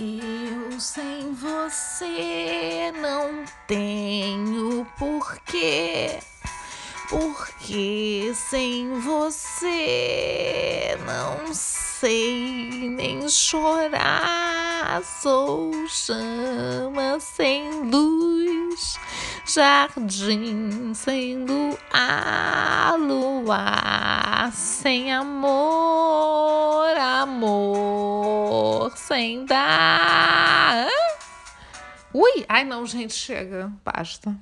Eu sem você não tenho porquê. Porque sem você não sei nem chorar. Sou chama sem luz, jardim sem luar, luar sem amor, amor sem dar. Ui, ai não, gente, chega, basta.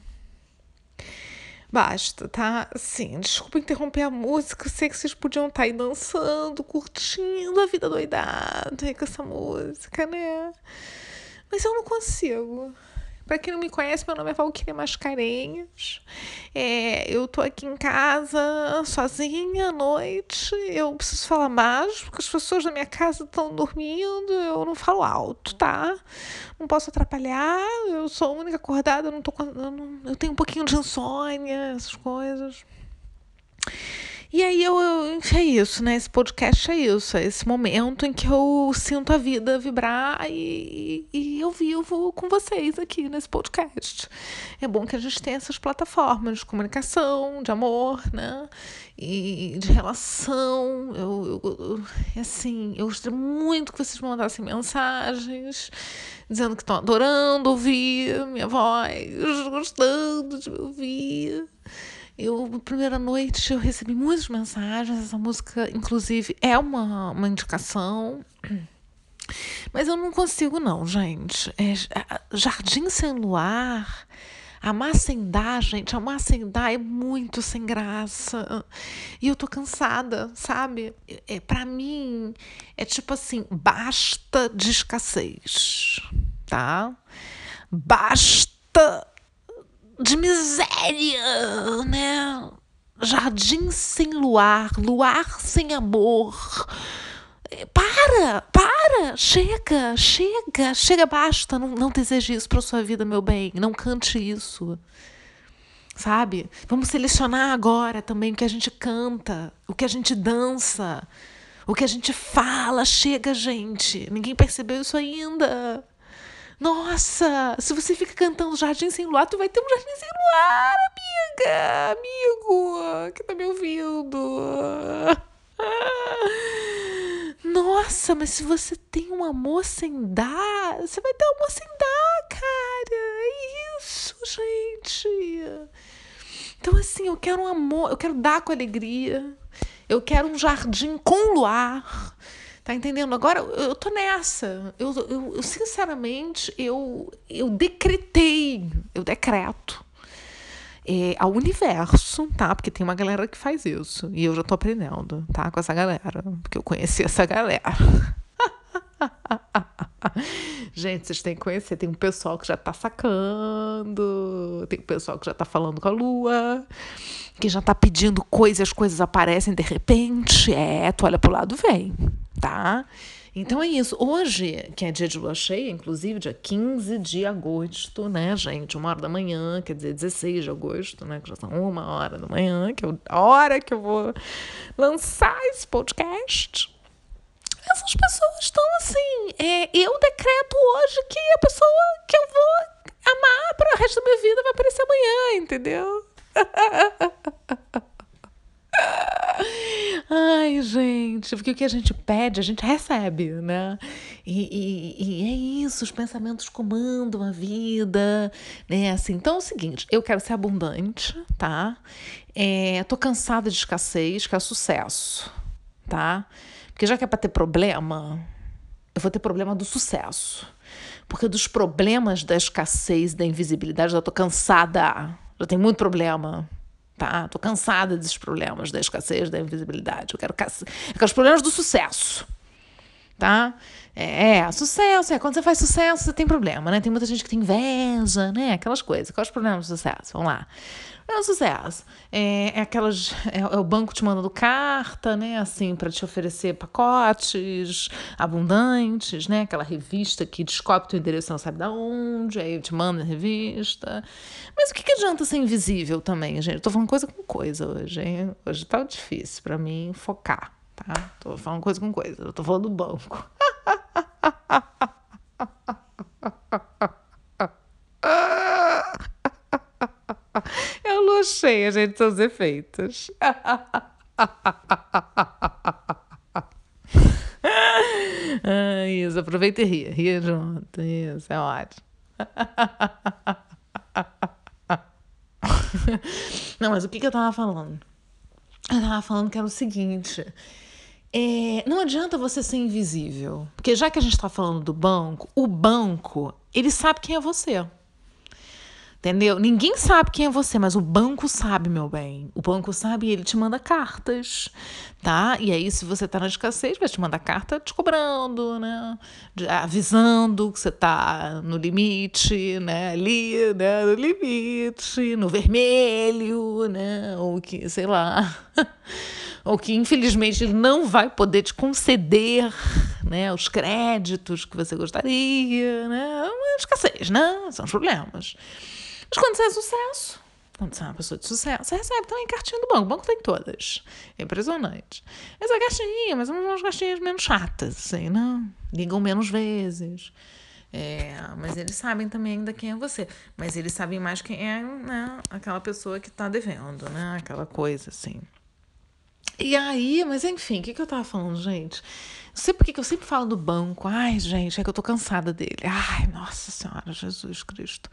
Basta, tá? Sim, desculpa interromper a música. Sei que vocês podiam estar aí dançando, curtindo a vida doidada com essa música, né? Mas eu não consigo. Para quem não me conhece, meu nome é Valquíria Mascarenhas. É, eu tô aqui em casa, sozinha à noite. Eu preciso falar mais, porque as pessoas da minha casa estão dormindo. Eu não falo alto, tá? Não posso atrapalhar. Eu sou a única acordada, eu não tô. Eu, não, eu tenho um pouquinho de insônia, essas coisas. E aí eu, eu é isso, né? Esse podcast é isso, é esse momento em que eu sinto a vida vibrar e, e eu vivo com vocês aqui nesse podcast. É bom que a gente tenha essas plataformas de comunicação, de amor, né? E de relação. Eu, eu, eu assim, eu gostaria muito que vocês mandassem mensagens dizendo que estão adorando ouvir minha voz, gostando de me ouvir. Eu, na primeira noite, eu recebi muitas mensagens. Essa música, inclusive, é uma, uma indicação. Mas eu não consigo, não, gente. É, Jardim Sem Luar. Amar sem dar, gente, amar sem dar é muito sem graça. E eu tô cansada, sabe? É, para mim, é tipo assim: basta de escassez, tá? Basta de miséria, né? Jardim sem luar, luar sem amor. Para, para, chega, chega, chega, basta. Não, não deseje isso para sua vida, meu bem. Não cante isso. Sabe? Vamos selecionar agora também o que a gente canta, o que a gente dança, o que a gente fala. Chega, gente. Ninguém percebeu isso ainda. Nossa, se você fica cantando Jardim Sem Luar, tu vai ter um Jardim Sem Luar, amiga, amigo, que tá me ouvindo. Nossa, mas se você tem um amor sem dar, você vai ter um amor sem dar, cara. É isso, gente. Então, assim, eu quero um amor, eu quero dar com alegria. Eu quero um jardim com luar. Tá entendendo? Agora eu tô nessa. Eu, eu, eu, sinceramente, eu, eu decretei, eu decreto é, ao universo, tá? Porque tem uma galera que faz isso. E eu já tô aprendendo, tá? Com essa galera. Porque eu conheci essa galera. Gente, vocês têm que conhecer. Tem um pessoal que já tá sacando, tem um pessoal que já tá falando com a lua, que já tá pedindo coisas, as coisas aparecem de repente. É, tu olha pro lado, vem tá? Então é isso. Hoje, que é dia de lua cheia, inclusive, dia 15 de agosto, né, gente? Uma hora da manhã, quer dizer, 16 de agosto, né? Que já são uma hora da manhã, que é a hora que eu vou lançar esse podcast. Essas pessoas estão assim. É, eu decreto hoje que a pessoa que eu vou amar para o resto da minha vida vai aparecer amanhã, entendeu? Ai, gente, porque o que a gente pede, a gente recebe, né? E, e, e, é isso, os pensamentos comandam a vida, né? Assim, então é o seguinte, eu quero ser abundante, tá? É, tô cansada de escassez, quero sucesso, tá? Porque já que é para ter problema, eu vou ter problema do sucesso. Porque dos problemas da escassez, da invisibilidade, eu tô cansada. Já tem muito problema tá? Tô cansada desses problemas da escassez, da invisibilidade. Eu quero, eu quero os problemas do sucesso, tá? É, é, sucesso, é, quando você faz sucesso, você tem problema, né? Tem muita gente que tem inveja, né? Aquelas coisas. Quais os problemas do sucesso? Vamos lá. É um sucesso. É, é aquelas. É, é, o banco te mandando carta, né? Assim, para te oferecer pacotes abundantes, né? Aquela revista que descobre teu endereço não sabe de onde, aí te manda a revista. Mas o que, que adianta ser invisível também, gente? Eu tô falando coisa com coisa hoje, hein? Hoje tá difícil para mim focar, Tá? Tô falando coisa com coisa, eu tô falando do banco. Eu luxei, a gente, seus efeitos. Isso, aproveita e ria, ria junto, isso, é ótimo. Não, mas o que, que eu tava falando? Eu tava falando que era o seguinte, é, não adianta você ser invisível. Porque já que a gente está falando do banco, o banco, ele sabe quem é você. Entendeu? Ninguém sabe quem é você, mas o banco sabe, meu bem. O banco sabe e ele te manda cartas, tá? E aí, se você tá na escassez, vai te mandar carta te cobrando, né? Avisando que você tá no limite, né? Ali, né? No limite, no vermelho, né? Ou que, sei lá. Ou que, infelizmente, ele não vai poder te conceder, né? Os créditos que você gostaria, né? Uma escassez, né? São os problemas. Mas quando você é sucesso, quando você é uma pessoa de sucesso, você recebe também cartinha do banco. O banco tem todas. É impressionante. Mas a cartinha, mas umas cartinhas menos chatas, assim, não? Né? Ligam menos vezes. É, mas eles sabem também ainda quem é você. Mas eles sabem mais quem é né, aquela pessoa que está devendo, né? Aquela coisa assim. E aí, mas enfim, o que, que eu tava falando, gente? Não sei por que eu sempre falo do banco. Ai, gente, é que eu tô cansada dele. Ai, nossa Senhora, Jesus Cristo.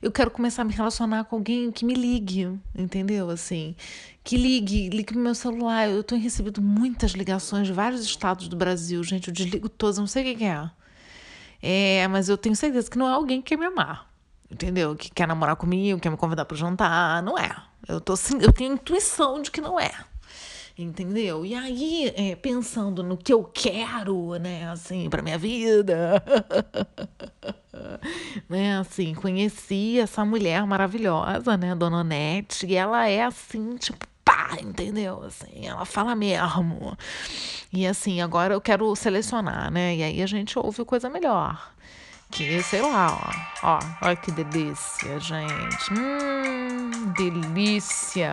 Eu quero começar a me relacionar com alguém que me ligue, entendeu? Assim, que ligue, ligue no meu celular. Eu tenho recebido muitas ligações de vários estados do Brasil, gente. Eu desligo todas, não sei o que é. É, mas eu tenho certeza que não é alguém que quer me amar, entendeu? Que quer namorar comigo, quer me convidar para jantar. Não é. Eu, tô, eu tenho intuição de que não é entendeu? E aí, é, pensando no que eu quero, né, assim, para minha vida, né, assim, conheci essa mulher maravilhosa, né, Dona Onete, e ela é assim, tipo, pá, entendeu? Assim, ela fala mesmo. E assim, agora eu quero selecionar, né, e aí a gente ouve coisa melhor. Que, sei lá, ó, ó, olha que delícia, gente. Hum, delícia.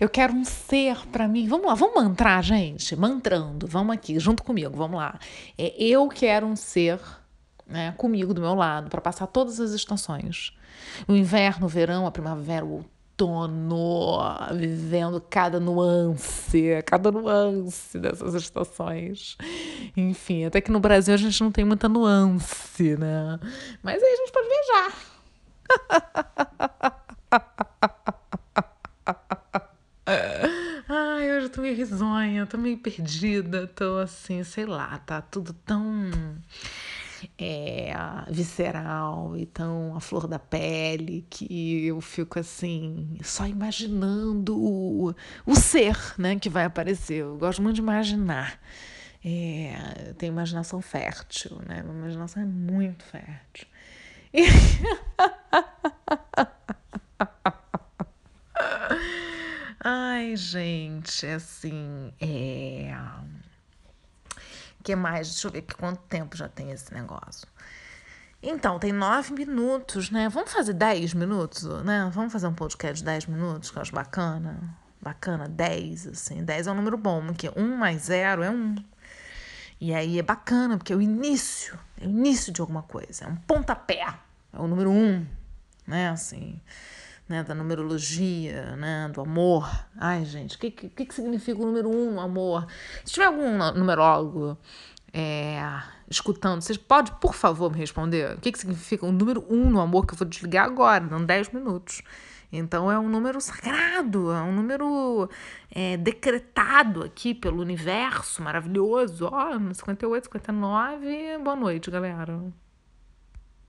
Eu quero um ser para mim. Vamos lá, vamos mantrar, gente. Mantrando. Vamos aqui, junto comigo. Vamos lá. É, eu quero um ser né, comigo do meu lado para passar todas as estações. O inverno, o verão, a primavera, o outono, vivendo cada nuance, cada nuance dessas estações. Enfim, até que no Brasil a gente não tem muita nuance, né? Mas aí a gente pode viajar. Ai, hoje eu tô meio risonha, tô meio perdida, tô assim, sei lá, tá tudo tão é, visceral e tão a flor da pele que eu fico assim, só imaginando o, o ser né, que vai aparecer. Eu gosto muito de imaginar. É, tenho imaginação fértil, né? Minha imaginação é muito fértil. E... Ai, gente, assim, é que mais? Deixa eu ver quanto tempo já tem esse negócio. Então, tem nove minutos, né? Vamos fazer dez minutos, né? Vamos fazer um podcast de dez minutos, que eu acho bacana. Bacana, dez, assim. Dez é um número bom, porque um mais zero é um. E aí é bacana, porque é o início, é o início de alguma coisa, é um pontapé, é o número um, né? Assim né, da numerologia, né, do amor. Ai, gente, o que, que, que significa o número um no amor? Se tiver algum numerólogo é, escutando, vocês pode, por favor, me responder o que, que significa o número um no amor, que eu vou desligar agora, dando 10 minutos. Então é um número sagrado, é um número é, decretado aqui pelo universo maravilhoso. Ó, oh, 58, 59, boa noite, galera.